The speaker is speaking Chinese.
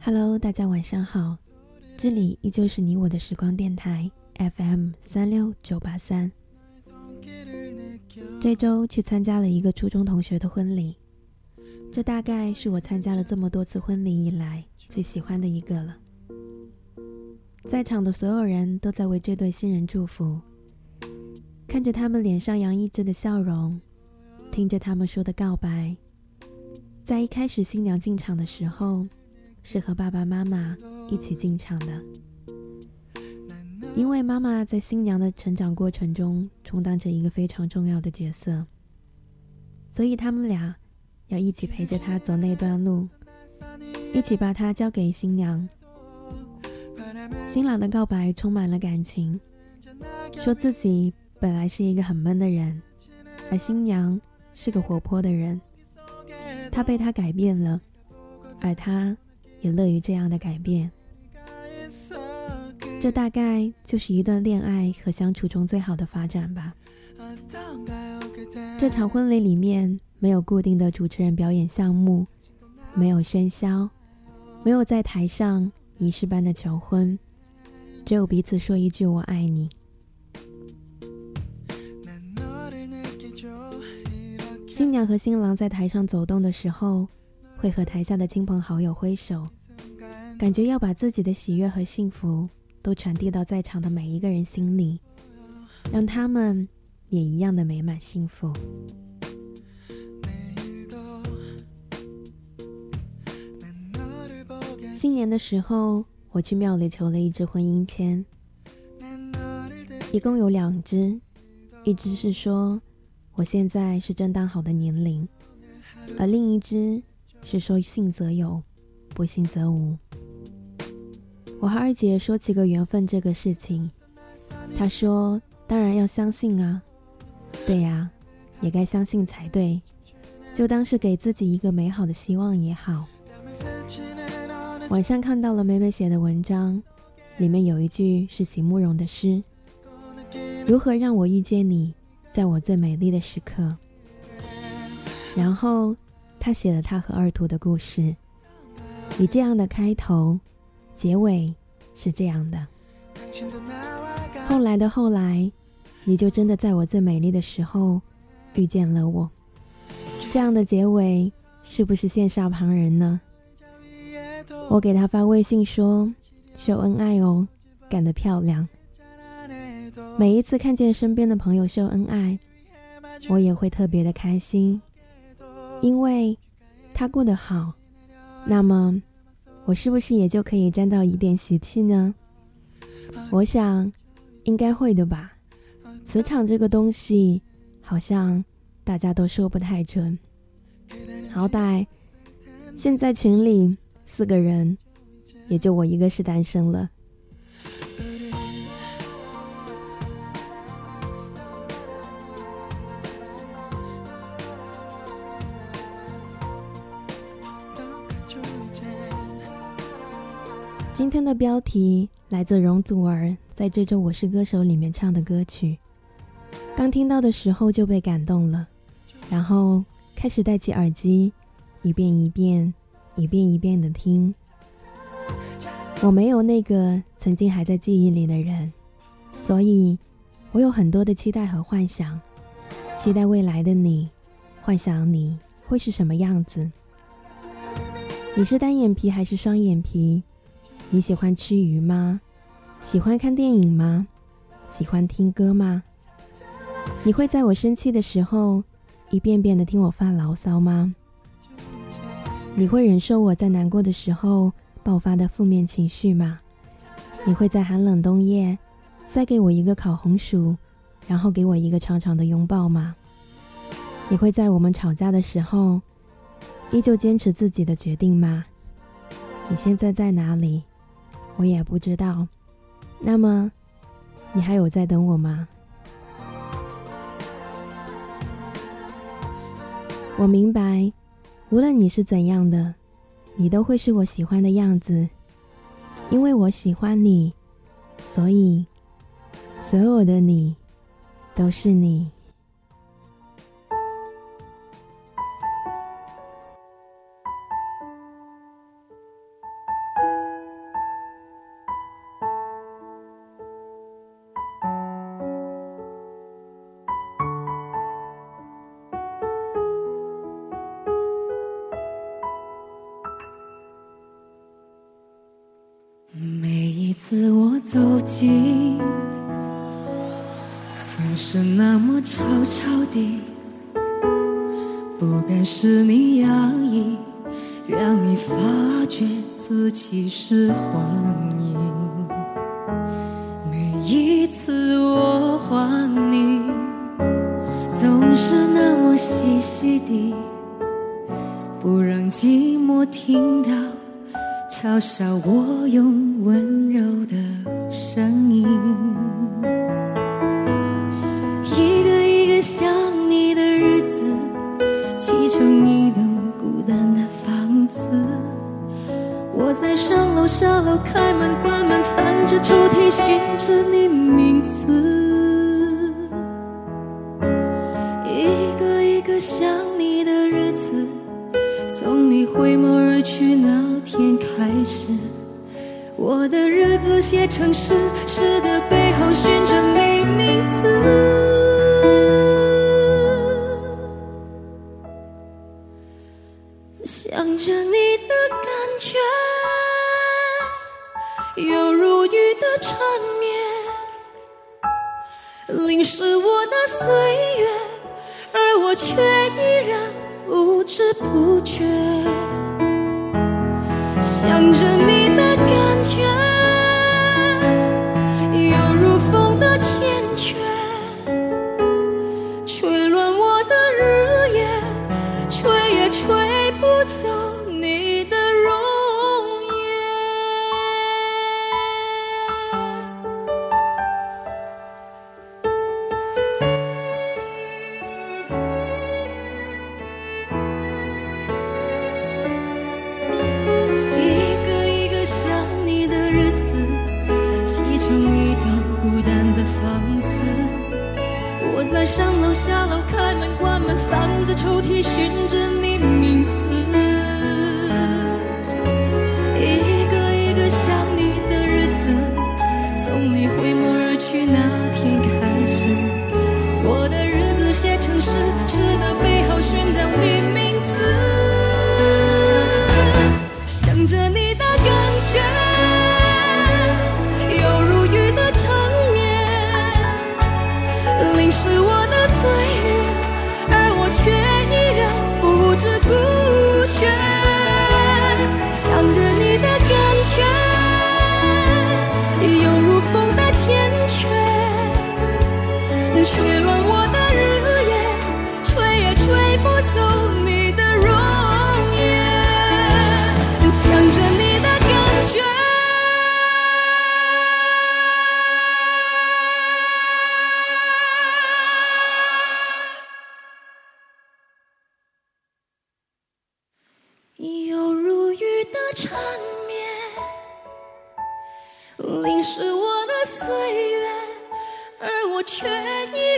Hello，大家晚上好，这里依旧是你我的时光电台 FM 三六九八三。这周去参加了一个初中同学的婚礼，这大概是我参加了这么多次婚礼以来最喜欢的一个了。在场的所有人都在为这对新人祝福，看着他们脸上洋溢着的笑容，听着他们说的告白。在一开始新娘进场的时候，是和爸爸妈妈一起进场的，因为妈妈在新娘的成长过程中充当着一个非常重要的角色，所以他们俩要一起陪着她走那段路，一起把她交给新娘。新郎的告白充满了感情，说自己本来是一个很闷的人，而新娘是个活泼的人，他被他改变了，而他也乐于这样的改变。这大概就是一段恋爱和相处中最好的发展吧。这场婚礼里面没有固定的主持人表演项目，没有喧嚣，没有在台上仪式般的求婚。只有彼此说一句“我爱你”。新娘和新郎在台上走动的时候，会和台下的亲朋好友挥手，感觉要把自己的喜悦和幸福都传递到在场的每一个人心里，让他们也一样的美满幸福。新年的时候。我去庙里求了一支婚姻签，一共有两支，一支是说我现在是正当好的年龄，而另一只是说信则有，不信则无。我和二姐说起个缘分这个事情，她说当然要相信啊，对呀，也该相信才对，就当是给自己一个美好的希望也好。晚上看到了美美写的文章，里面有一句是席慕容的诗：“如何让我遇见你，在我最美丽的时刻。”然后他写了他和二图的故事，以这样的开头，结尾是这样的。后来的后来，你就真的在我最美丽的时候遇见了我。这样的结尾是不是羡煞旁人呢？我给他发微信说：“秀恩爱哦，干得漂亮。”每一次看见身边的朋友秀恩爱，我也会特别的开心，因为他过得好。那么，我是不是也就可以沾到一点喜气呢？我想，应该会的吧。磁场这个东西，好像大家都说不太准。好歹现在群里。四个人，也就我一个是单身了。今天的标题来自容祖儿在这周《我是歌手》里面唱的歌曲，刚听到的时候就被感动了，然后开始戴起耳机，一遍一遍。一遍一遍的听，我没有那个曾经还在记忆里的人，所以我有很多的期待和幻想，期待未来的你，幻想你会是什么样子。你是单眼皮还是双眼皮？你喜欢吃鱼吗？喜欢看电影吗？喜欢听歌吗？你会在我生气的时候，一遍遍的听我发牢骚吗？你会忍受我在难过的时候爆发的负面情绪吗？你会在寒冷冬夜塞给我一个烤红薯，然后给我一个长长的拥抱吗？你会在我们吵架的时候依旧坚持自己的决定吗？你现在在哪里？我也不知道。那么，你还有在等我吗？我明白。无论你是怎样的，你都会是我喜欢的样子，因为我喜欢你，所以所有的你都是你。每一次我走近，总是那么悄悄地，不该是你压抑，让你发觉自己是幻影。每一次我唤你，总是那么细细地，不让寂寞听到。嘲笑我用温柔的声音，一个一个想你的日子，砌成一栋孤单的房子。我在上楼下楼，开门关门，翻着抽屉寻着你名字。一个一个想你的日子，从你回眸。开始，我的日子写成诗，诗的背后寻着你名字，想着你的感觉，犹如雨的缠绵，淋湿我的岁月，而我却依然不知不觉。想着你。我在上楼下楼，开门关门，翻着抽屉寻着你名字。岁月。而我却依